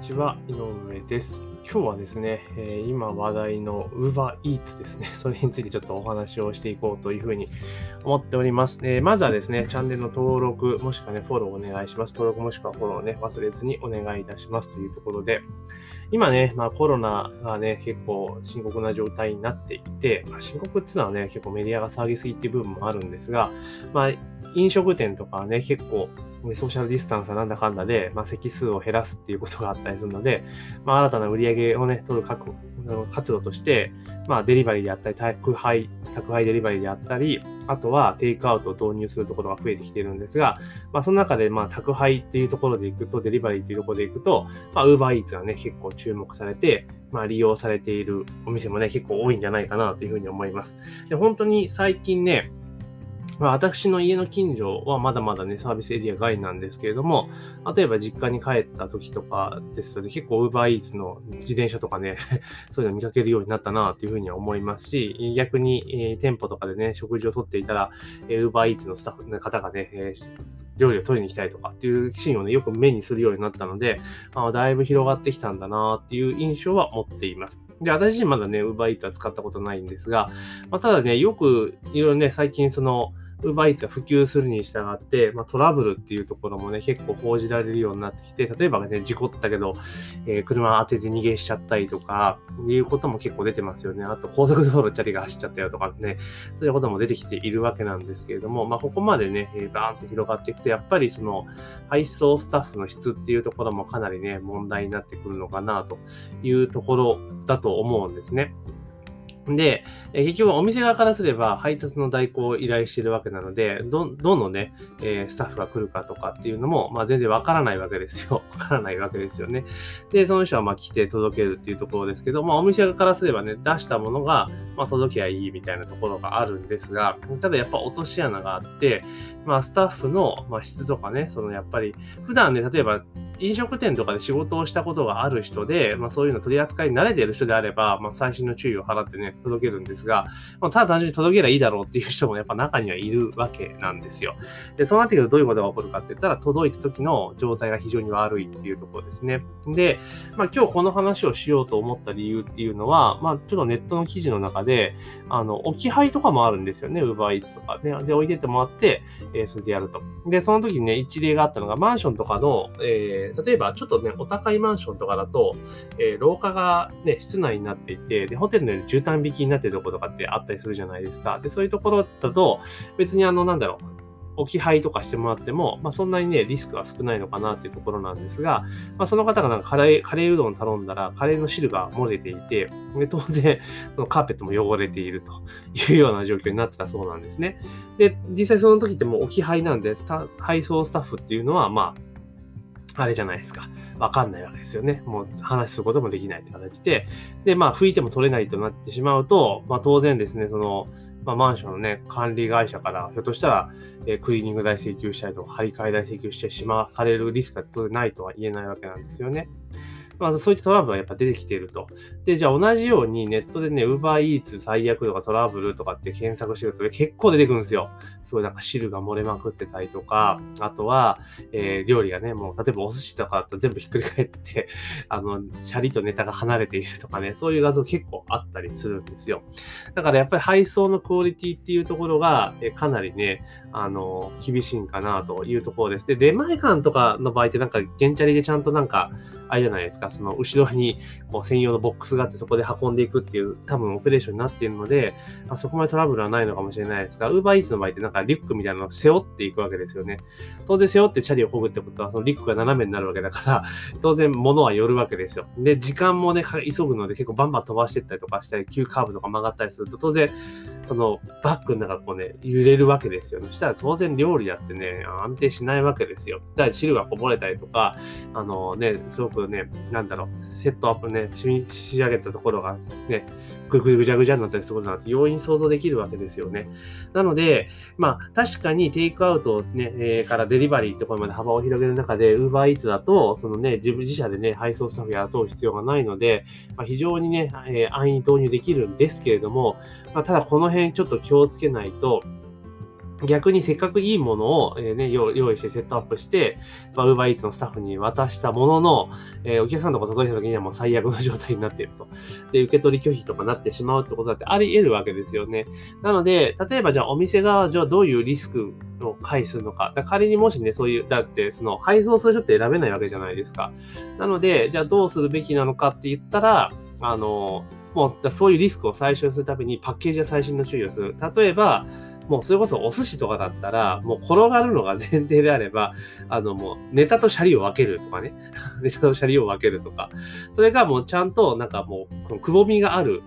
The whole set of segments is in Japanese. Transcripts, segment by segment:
ちは、井上です。今日はですね、えー、今話題の UberEats ですね、それについてちょっとお話をしていこうというふうに思っております。えー、まずはですね、チャンネルの登録、もしくはね、フォローお願いします。登録もしくはフォローをね、忘れずにお願いいたしますというところで、今ね、まあコロナがね、結構深刻な状態になっていて、まあ、深刻っていうのはね、結構メディアが騒ぎすぎっていう部分もあるんですが、まあ飲食店とかはね、結構ソーシャルディスタンスはなんだかんだで、まあ、席数を減らすっていうことがあったりするので、まあ、新たな売り上げをね、取る活動として、まあ、デリバリーであったり、宅配、宅配デリバリーであったり、あとはテイクアウトを導入するところが増えてきているんですが、まあ、その中で、まあ、宅配っていうところで行くと、デリバリーっていうところで行くと、まあ、ウーバーイーツがね、結構注目されて、まあ、利用されているお店もね、結構多いんじゃないかなというふうに思います。で、本当に最近ね、まあ、私の家の近所はまだまだね、サービスエリア外なんですけれども、例えば実家に帰った時とかですと、結構 UberEats の自転車とかね、そういうの見かけるようになったなというふうには思いますし、逆に、えー、店舗とかでね、食事をとっていたら、えー、UberEats のスタッフの方がね、えー料理を取りに行きたいとかっていうシーンをね、よく目にするようになったので、あだいぶ広がってきたんだなっていう印象は持っています。で、私自身まだね、UberEats は使ったことないんですが、まあ、ただね、よくいろいろね、最近その、ウーバーイーツが普及するに従って、まあ、トラブルっていうところもね、結構報じられるようになってきて、例えばね、事故ったけど、えー、車当てて逃げしちゃったりとか、いうことも結構出てますよね。あと、高速道路チャリが走っちゃったよとかね、そういうことも出てきているわけなんですけれども、まあ、ここまでね、えー、バーンと広がっていくと、やっぱりその、配送スタッフの質っていうところもかなりね、問題になってくるのかなというところだと思うんですね。で、え結局お店側からすれば配達の代行を依頼しているわけなので、ど、どのね、えー、スタッフが来るかとかっていうのも、まあ全然わからないわけですよ。わからないわけですよね。で、その人はまあ来て届けるっていうところですけど、まあお店側からすればね、出したものが、まあ届きゃいいみたいなところがあるんですが、ただやっぱ落とし穴があって、まあスタッフの、まあ、質とかね、そのやっぱり、普段ね、例えば飲食店とかで仕事をしたことがある人で、まあ、そういうの取り扱いに慣れている人であれば、まあ、最新の注意を払ってね、届けるんですが、ま、ただ単純に届ければいいだろうっていう人もやっぱ中にはいるわけなんですよ。で、そうなってくるとどういうことが起こるかって言ったら、届いた時の状態が非常に悪いっていうところですね。で、まあ、今日この話をしようと思った理由っていうのは、まあ、ちょっとネットの記事の中で、あの、置き配とかもあるんですよね、UberEats とかね。で、置いてってもらって、えー、それでやると。で、その時にね、一例があったのが、マンションとかの、えー、例えばちょっとね、お高いマンションとかだと、えー、廊下がね、室内になっていて、で、ホテルの絨毯引きになってるとことかってあったりするじゃないですか。で、そういうところだと、別にあの、なんだろう、置き配とかしてもらっても、まあ、そんなにね、リスクは少ないのかなっていうところなんですが、まあ、その方がなんかカレー、カレーうどん頼んだら、カレーの汁が漏れていて、で当然、そのカーペットも汚れているというような状況になってたそうなんですね。で、実際その時ってもう置き配なんで、配送スタッフっていうのは、まあ、あれじゃないですか。わかんないわけですよね。もう話すこともできないって形で。で、まあ、拭いても取れないとなってしまうと、まあ、当然ですね、その、まあ、マンションのね、管理会社から、ひょっとしたら、えー、クリーニング代請求したりとか、張り替え代請求してしまされるリスクが当然ないとは言えないわけなんですよね。まあ、そういったトラブルはやっぱ出てきていると。で、じゃあ同じようにネットでね、UberEats 最悪とかトラブルとかって検索してると、結構出てくるんですよ。すごいなんか汁が漏れまくってたりとか、あとは、えー、料理がね、もう例えばお寿司とかだと全部ひっくり返ってて、あの、シャリとネタが離れているとかね、そういう画像結構あったりするんですよ。だからやっぱり配送のクオリティっていうところが、えかなりね、あの、厳しいんかなというところです。で、出前館とかの場合ってなんか、原チャリでちゃんとなんか、あれじゃないですか、その後ろにこう専用のボックスがあってそこで運んでいくっていう多分オペレーションになっているので、まあ、そこまでトラブルはないのかもしれないですが、Uber Eats の場合ってなんかリュックみたいなのを背負っていくわけですよね。当然背負ってチャリをこぐってことは、そのリュックが斜めになるわけだから、当然物は寄るわけですよ。で、時間もね、急ぐので結構バンバン飛ばしていったりとかしたり、急カーブとか曲がったりすると、当然、そのバッグの中こうね、揺れるわけですよね。そしたら当然料理だってね、安定しないわけですよ。だから汁がこぼれたりとか、あのね、すごくね、なんだろう、セットアップね、仕上げたところがね、ぐぐぐちゃぐちゃになったりすることなんて容易に想像できるわけですよね。なので、まあ、確かにテイクアウトね、えー、からデリバリーってところまで幅を広げる中で、Uber Eats だと、そのね、自分自社でね、配送スタッフ雇う必要がないので、まあ、非常にね、えー、安易に導入できるんですけれども、まあ、ただこの辺ちょっと気をつけないと、逆にせっかくいいものを、えーね、用意してセットアップして、まあ、UberEats のスタッフに渡したものの、えー、お客さんとこ届いた時にはもう最悪の状態になっていると。で、受け取り拒否とかなってしまうってことだってあり得るわけですよね。なので、例えばじゃあお店側じゃあどういうリスクを回するのか。か仮にもしね、そういう、だってその配送する人って選べないわけじゃないですか。なので、じゃあどうするべきなのかって言ったら、あの、もうそういうリスクを最小にするためにパッケージや最新の注意をする。例えば、もうそれこそお寿司とかだったら、もう転がるのが前提であれば、あのもうネタとシャリを分けるとかね、ネタとシャリを分けるとか、それがもうちゃんとなんかもう、このくぼみがある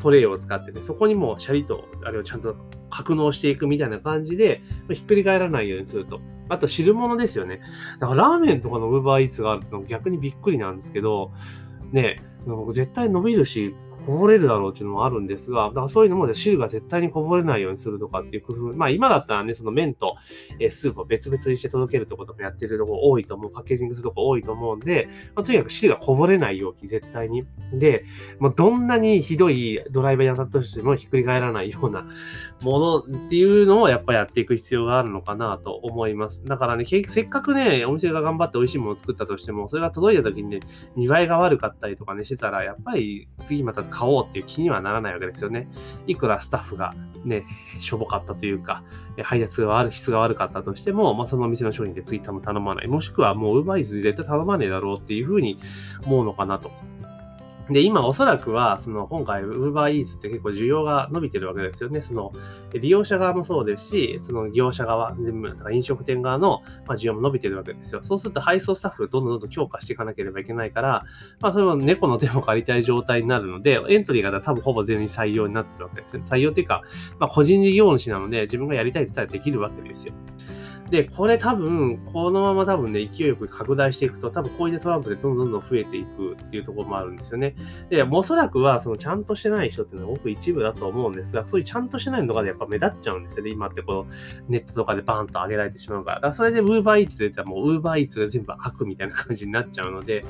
トレイを使ってね、そこにもうシャリとあれをちゃんと格納していくみたいな感じで、ひっくり返らないようにすると。あと汁物ですよね。だからラーメンとかのウーバーイーツがあると逆にびっくりなんですけど、ね、絶対伸びるし、こぼれるだろうっていうのもあるんですが、だからそういうのも汁が絶対にこぼれないようにするとかっていう工夫、まあ今だったらね、その麺とスープを別々にして届けるとことかやってるとこ多いと思う、パッケージングするとこ多いと思うんで、まあ、とにかく汁がこぼれない容器、絶対に。で、もうどんなにひどいドライバーに当たったとしてもひっくり返らないようなものっていうのをやっぱやっていく必要があるのかなと思います。だからね、せっかくね、お店が頑張って美味しいものを作ったとしても、それが届いた時にね、見栄えが悪かったりとかね、してたら、やっぱり次また買おうっていう気にはならないわけですよね。いくらスタッフがね、しょぼかったというか、配達が悪、質が悪かったとしても、まあ、そのお店の商品でツイッターも頼まない。もしくはもうウーバーイズ絶対頼まねえだろうっていうふうに思うのかなとで、今おそらくは、その今回 UberEats って結構需要が伸びてるわけですよね。その利用者側もそうですし、その業者側、全部、飲食店側の需要も伸びてるわけですよ。そうすると配送スタッフどんどんどんどん強化していかなければいけないから、まあそれも猫の手も借りたい状態になるので、エントリーが多分ほぼ全員採用になってるわけですよ。採用っていうか、まあ個人事業主なので自分がやりたいって言ったらできるわけですよ。で、これ多分、このまま多分ね、勢いよく拡大していくと、多分こういったトランプでどんどんどん増えていくっていうところもあるんですよね。で、おそらくは、そのちゃんとしてない人っていうのはごく一部だと思うんですが、そういうちゃんとしてないのがやっぱ目立っちゃうんですよね。今ってこう、ネットとかでバーンと上げられてしまうから。だからそれで UberEats で言ったらもう UberEats が全部悪みたいな感じになっちゃうので、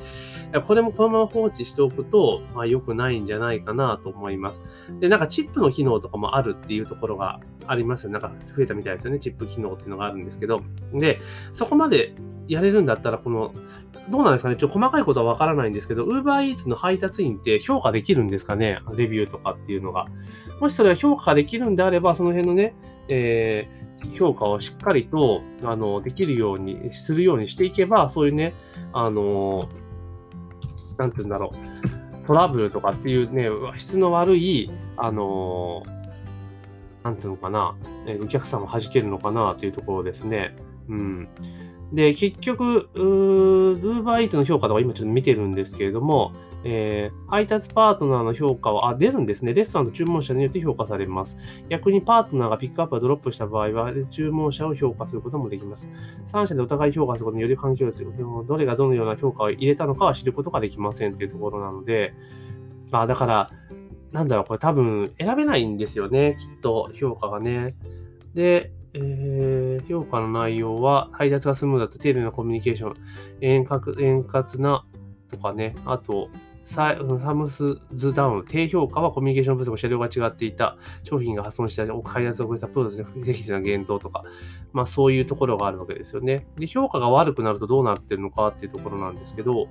これもこのまま放置しておくと、まあ良くないんじゃないかなと思います。で、なんかチップの機能とかもあるっていうところがありますよ。なんか増えたみたいですよね。チップ機能っていうのがあるんですけど。どで、そこまでやれるんだったら、この、どうなんですかね？ちょっと細かいことはわからないんですけど、UberEats の配達員って評価できるんですかね？レビューとかっていうのが。もしそれは評価できるんであれば、その辺のね、えー、評価をしっかりと、あの、できるように、するようにしていけば、そういうね、あの、なんて言うんだろう、トラブルとかっていうね、質の悪い、あの、なんつうのかな、え、お客さんを弾けるのかなというところですね。うん。で、結局、ウーバーイーツの評価とか今ちょっと見てるんですけれども、えー、配達パートナーの評価は、あ、出るんですね。レストランの注文者によって評価されます。逆にパートナーがピックアップやドロップした場合は、注文者を評価することもできます。3社でお互い評価することにより環境ですどれがどのような評価を入れたのかは知ることができませんというところなので、あ、だから、なんだろう、これ多分選べないんですよね、きっと、評価がね。で、えー、評価の内容は、配達がスムーズだった丁寧なコミュニケーション、円滑円滑なとかね、あと、サムスズダウン、低評価はコミュニケーション不足、車両が違っていた、商品が破損した、開発を超えたプロセスの不適切な言動とか、まあそういうところがあるわけですよね。で、評価が悪くなるとどうなってるのかっていうところなんですけど、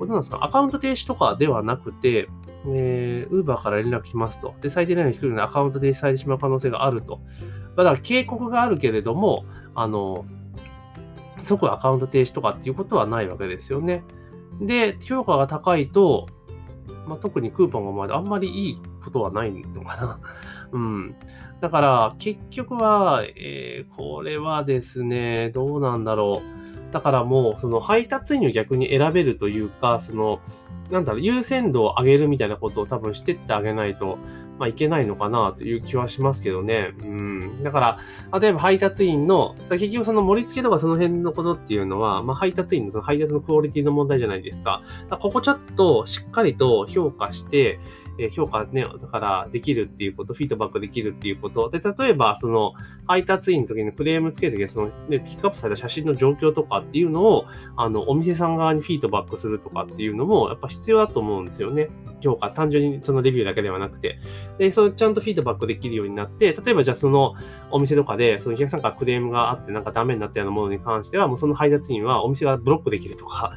これなんですか？アカウント停止とかではなくて、えー、Uber から連絡来ますと。で、最低ラインの低いのでアカウント停止されてしまう可能性があると。だから警告があるけれども、あの、即アカウント停止とかっていうことはないわけですよね。で、評価が高いと、まあ、特にクーポンがまだあんまりいいことはないのかな。うん。だから、結局は、えー、これはですね、どうなんだろう。だからもう、その配達員を逆に選べるというか、その、なんだろう、優先度を上げるみたいなことを多分してってあげないと、まあいけないのかなという気はしますけどね。うん。だから、例えば配達員の、結局その盛り付けとかその辺のことっていうのは、まあ配達員のその配達のクオリティの問題じゃないですか。かここちょっとしっかりと評価して、え評価ね、だからできるっていうこと、フィードバックできるっていうこと。で、例えば、その、配達員の時にクレームつけるときその、ね、ピックアップされた写真の状況とかっていうのを、あの、お店さん側にフィードバックするとかっていうのも、やっぱ必要だと思うんですよね。評価、単純にそのレビューだけではなくて。で、そのちゃんとフィードバックできるようになって、例えばじゃあそのお店とかで、そのお客さんからクレームがあってなんかダメになったようなものに関しては、もうその配達員はお店がブロックできるとか、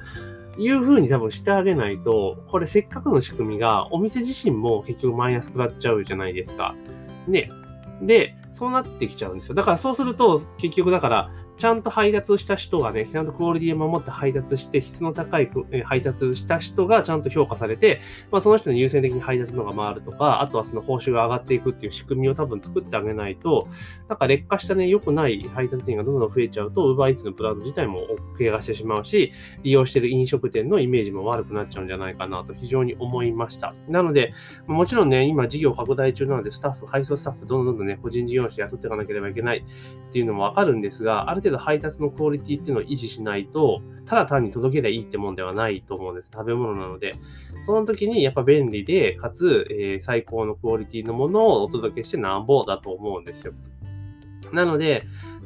いうふうに多分してあげないと、これせっかくの仕組みが、お店自身も結局マイナス食らっちゃうじゃないですか。ね。で、そうなってきちゃうんですよ。だからそうすると、結局だから、ちゃんと配達した人がね、ちゃんとクオリティを守って配達して、質の高い配達した人がちゃんと評価されて、まあ、その人に優先的に配達のが回るとか、あとはその報酬が上がっていくっていう仕組みを多分作ってあげないと、なんか劣化したね、良くない配達員がどんどん増えちゃうと、UberEats のブランド自体も怪我してしまうし、利用している飲食店のイメージも悪くなっちゃうんじゃないかなと非常に思いました。なので、もちろんね、今事業拡大中なので、スタッフ、配送スタッフ、どんどんどんどんね、個人事業主雇っていかなければいけないっていうのもわかるんですが、ある程度配達のクオリティっていうのを維持しないと、ただ単に届けりゃいいってもんではないと思うんです。食べ物なので。その時にやっぱ便利で、かつ、えー、最高のクオリティのものをお届けしてなんぼだと思うんですよ。なので、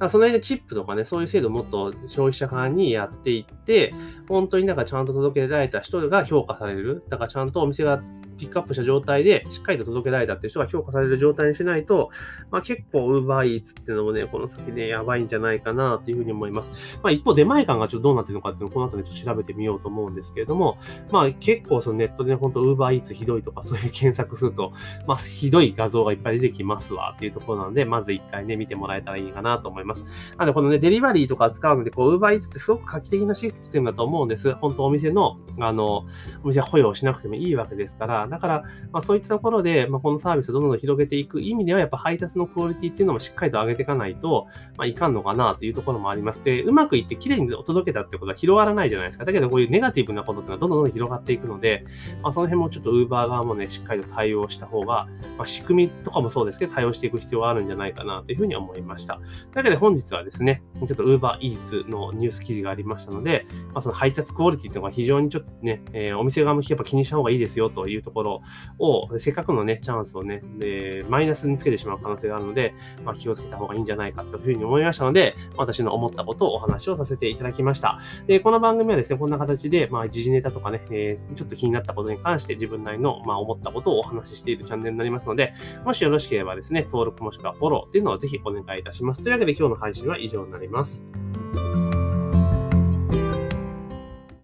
その辺でチップとかね、そういう制度をもっと消費者側にやっていって、本当になんかちゃんと届けられた人が評価される。だからちゃんとお店がピックアップした状態で、しっかりと届けられたっていう人が評価される状態にしないと、まあ、結構 UberEats っていうのもね、この先ね、やばいんじゃないかなというふうに思います。まあ、一方、出前感がちょっとどうなってるのかっていうのをこの後でちょっと調べてみようと思うんですけれども、まあ、結構そのネットで、本当 UberEats ひどいとかそういう検索すると、まあ、ひどい画像がいっぱい出てきますわっていうところなので、まず一回ね、見てもらえたらいいかなと思います。なので、このね、デリバリーとか使うので、こう、UberEats ってすごく画期的なシステムだと思うんです。本当お店の、あの、お店保養しなくてもいいわけですから、だから、まあ、そういったところで、まあ、このサービスをどんどん広げていく意味では、やっぱ配達のクオリティっていうのもしっかりと上げていかないと、まあ、いかんのかなというところもあります。で、うまくいって綺麗にお届けたってことは広がらないじゃないですか。だけど、こういうネガティブなことっていうのはどんどんどん広がっていくので、まあ、その辺もちょっと Uber 側もね、しっかりと対応した方が、まあ、仕組みとかもそうですけど、対応していく必要があるんじゃないかなというふうに思いました。というわけで本日はですね、ちょっと Uber Eats のニュース記事がありましたので、まあ、その配達クオリティというのが非常にちょっとね、えー、お店側もやっぱ気にした方がいいですよというところを、せっかくのね、チャンスをね、でマイナスにつけてしまう可能性があるので、まあ、気をつけた方がいいんじゃないかというふうに思いましたので、私の思ったことをお話をさせていただきました。で、この番組はですね、こんな形で、まあ、時事ネタとかね、えー、ちょっと気になったことに関して自分なりの、まあ、思ったことをお話ししているチャンネルになりますので、もしよろしければですね、登録もしくはフォローっていうのをぜひお願いいたします。というわけで今日の配信は以上になります。